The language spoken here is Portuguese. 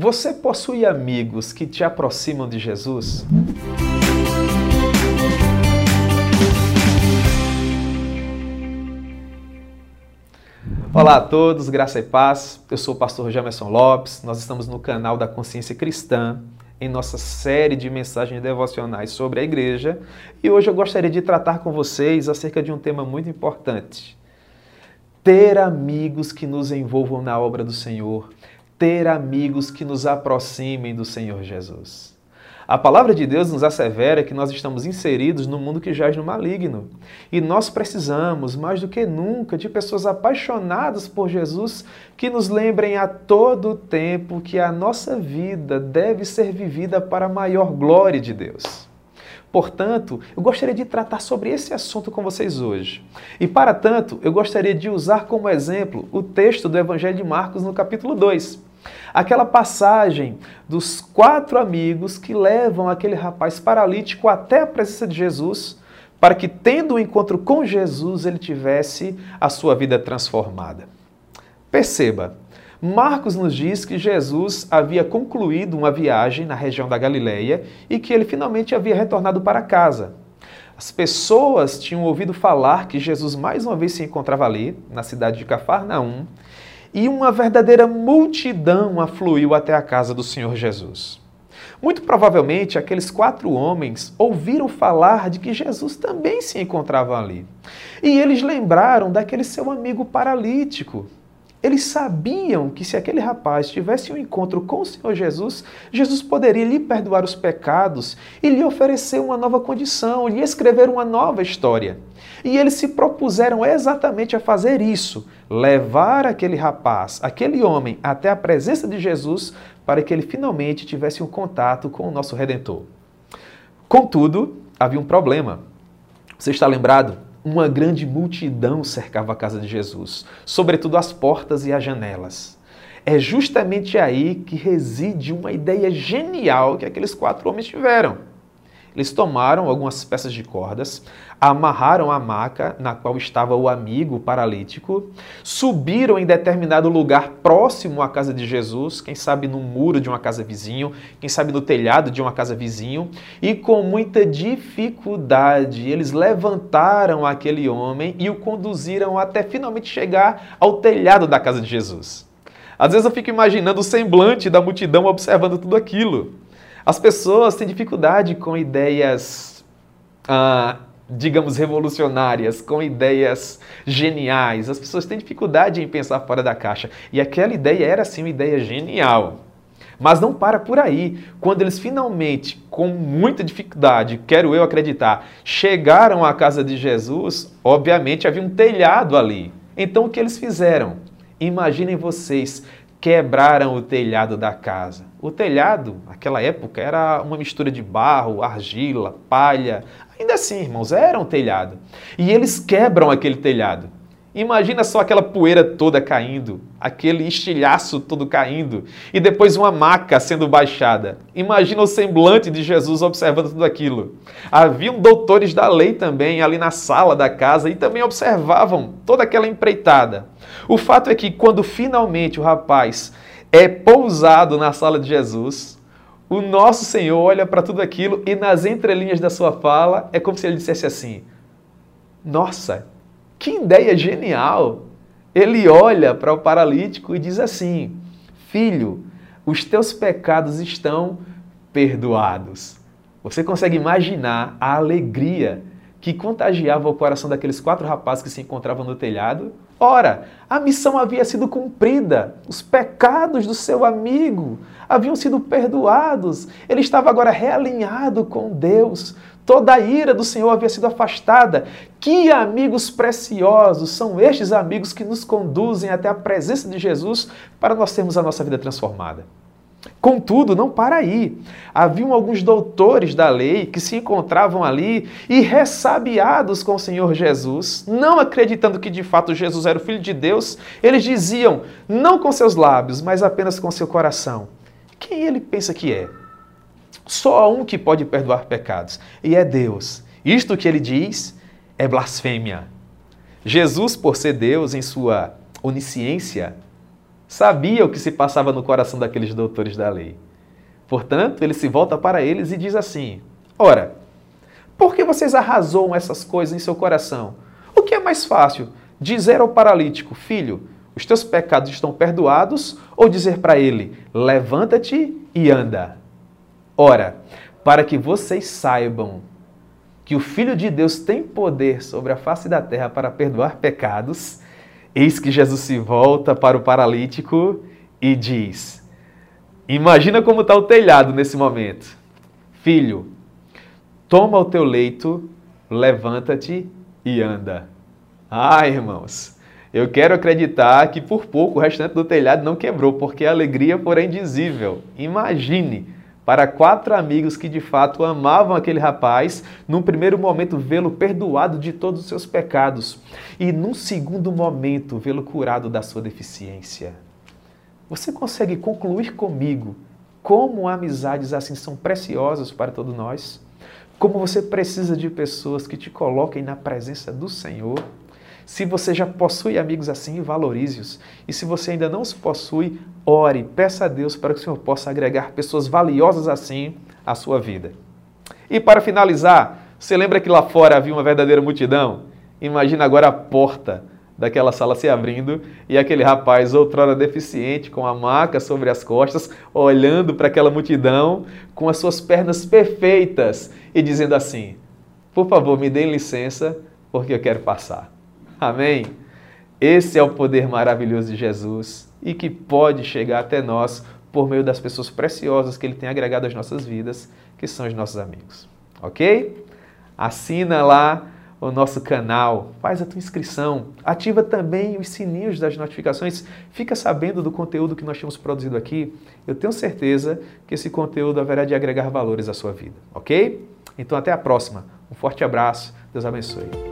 Você possui amigos que te aproximam de Jesus? Olá a todos, graça e paz. Eu sou o pastor Jamerson Lopes. Nós estamos no canal da Consciência Cristã em nossa série de mensagens devocionais sobre a igreja e hoje eu gostaria de tratar com vocês acerca de um tema muito importante. Ter amigos que nos envolvam na obra do Senhor, ter amigos que nos aproximem do Senhor Jesus. A palavra de Deus nos assevera que nós estamos inseridos no mundo que jaz no maligno. E nós precisamos, mais do que nunca, de pessoas apaixonadas por Jesus que nos lembrem a todo tempo que a nossa vida deve ser vivida para a maior glória de Deus. Portanto, eu gostaria de tratar sobre esse assunto com vocês hoje. E para tanto, eu gostaria de usar como exemplo o texto do Evangelho de Marcos no capítulo 2. Aquela passagem dos quatro amigos que levam aquele rapaz paralítico até a presença de Jesus, para que, tendo o um encontro com Jesus, ele tivesse a sua vida transformada. Perceba, Marcos nos diz que Jesus havia concluído uma viagem na região da Galileia e que ele finalmente havia retornado para casa. As pessoas tinham ouvido falar que Jesus mais uma vez se encontrava ali, na cidade de Cafarnaum, e uma verdadeira multidão afluiu até a casa do Senhor Jesus. Muito provavelmente aqueles quatro homens ouviram falar de que Jesus também se encontrava ali. E eles lembraram daquele seu amigo paralítico. Eles sabiam que se aquele rapaz tivesse um encontro com o Senhor Jesus, Jesus poderia lhe perdoar os pecados e lhe oferecer uma nova condição, lhe escrever uma nova história. E eles se propuseram exatamente a fazer isso, levar aquele rapaz, aquele homem, até a presença de Jesus para que ele finalmente tivesse um contato com o nosso Redentor. Contudo, havia um problema. Você está lembrado? Uma grande multidão cercava a casa de Jesus, sobretudo as portas e as janelas. É justamente aí que reside uma ideia genial que aqueles quatro homens tiveram. Eles tomaram algumas peças de cordas, amarraram a maca na qual estava o amigo paralítico, subiram em determinado lugar próximo à casa de Jesus, quem sabe no muro de uma casa vizinho, quem sabe no telhado de uma casa vizinho, e com muita dificuldade eles levantaram aquele homem e o conduziram até finalmente chegar ao telhado da casa de Jesus. Às vezes eu fico imaginando o semblante da multidão observando tudo aquilo. As pessoas têm dificuldade com ideias, ah, digamos, revolucionárias, com ideias geniais. As pessoas têm dificuldade em pensar fora da caixa. E aquela ideia era, sim, uma ideia genial. Mas não para por aí. Quando eles finalmente, com muita dificuldade, quero eu acreditar, chegaram à casa de Jesus, obviamente havia um telhado ali. Então o que eles fizeram? Imaginem vocês quebraram o telhado da casa. O telhado, naquela época, era uma mistura de barro, argila, palha. Ainda assim, irmãos, era um telhado. E eles quebram aquele telhado. Imagina só aquela poeira toda caindo, aquele estilhaço todo caindo, e depois uma maca sendo baixada. Imagina o semblante de Jesus observando tudo aquilo. Haviam doutores da lei também ali na sala da casa e também observavam toda aquela empreitada. O fato é que quando finalmente o rapaz é pousado na sala de Jesus, o nosso Senhor olha para tudo aquilo e nas entrelinhas da sua fala é como se ele dissesse assim: Nossa, que ideia genial! Ele olha para o paralítico e diz assim: Filho, os teus pecados estão perdoados. Você consegue imaginar a alegria que contagiava o coração daqueles quatro rapazes que se encontravam no telhado? Ora, a missão havia sido cumprida, os pecados do seu amigo haviam sido perdoados, ele estava agora realinhado com Deus, toda a ira do Senhor havia sido afastada. Que amigos preciosos são estes amigos que nos conduzem até a presença de Jesus para nós termos a nossa vida transformada? Contudo, não para aí. Haviam alguns doutores da lei que se encontravam ali e ressabiados com o Senhor Jesus, não acreditando que de fato Jesus era o Filho de Deus, eles diziam, não com seus lábios, mas apenas com seu coração: Quem ele pensa que é? Só há um que pode perdoar pecados, e é Deus. Isto que ele diz é blasfêmia. Jesus, por ser Deus em sua onisciência, sabia o que se passava no coração daqueles doutores da lei. Portanto, ele se volta para eles e diz assim: Ora, por que vocês arrasoam essas coisas em seu coração? O que é mais fácil? Dizer ao paralítico, filho, os teus pecados estão perdoados, ou dizer para ele, levanta-te e anda? Ora, para que vocês saibam que o Filho de Deus tem poder sobre a face da terra para perdoar pecados, eis que Jesus se volta para o paralítico e diz: Imagina como está o telhado nesse momento. Filho, toma o teu leito, levanta-te e anda. Ah, irmãos, eu quero acreditar que por pouco o restante do telhado não quebrou, porque a alegria foi indizível. Imagine para quatro amigos que de fato amavam aquele rapaz, num primeiro momento vê-lo perdoado de todos os seus pecados e num segundo momento vê-lo curado da sua deficiência. Você consegue concluir comigo como amizades assim são preciosas para todos nós? Como você precisa de pessoas que te coloquem na presença do Senhor? Se você já possui amigos assim, valorize-os. E se você ainda não os possui, ore, peça a Deus para que o Senhor possa agregar pessoas valiosas assim à sua vida. E para finalizar, você lembra que lá fora havia uma verdadeira multidão? Imagina agora a porta daquela sala se abrindo e aquele rapaz, outrora deficiente, com a maca sobre as costas, olhando para aquela multidão com as suas pernas perfeitas e dizendo assim: Por favor, me dê licença, porque eu quero passar. Amém? Esse é o poder maravilhoso de Jesus e que pode chegar até nós por meio das pessoas preciosas que Ele tem agregado às nossas vidas, que são os nossos amigos. Ok? Assina lá o nosso canal, faz a tua inscrição, ativa também os sininhos das notificações, fica sabendo do conteúdo que nós temos produzido aqui. Eu tenho certeza que esse conteúdo haverá de agregar valores à sua vida, ok? Então até a próxima. Um forte abraço, Deus abençoe.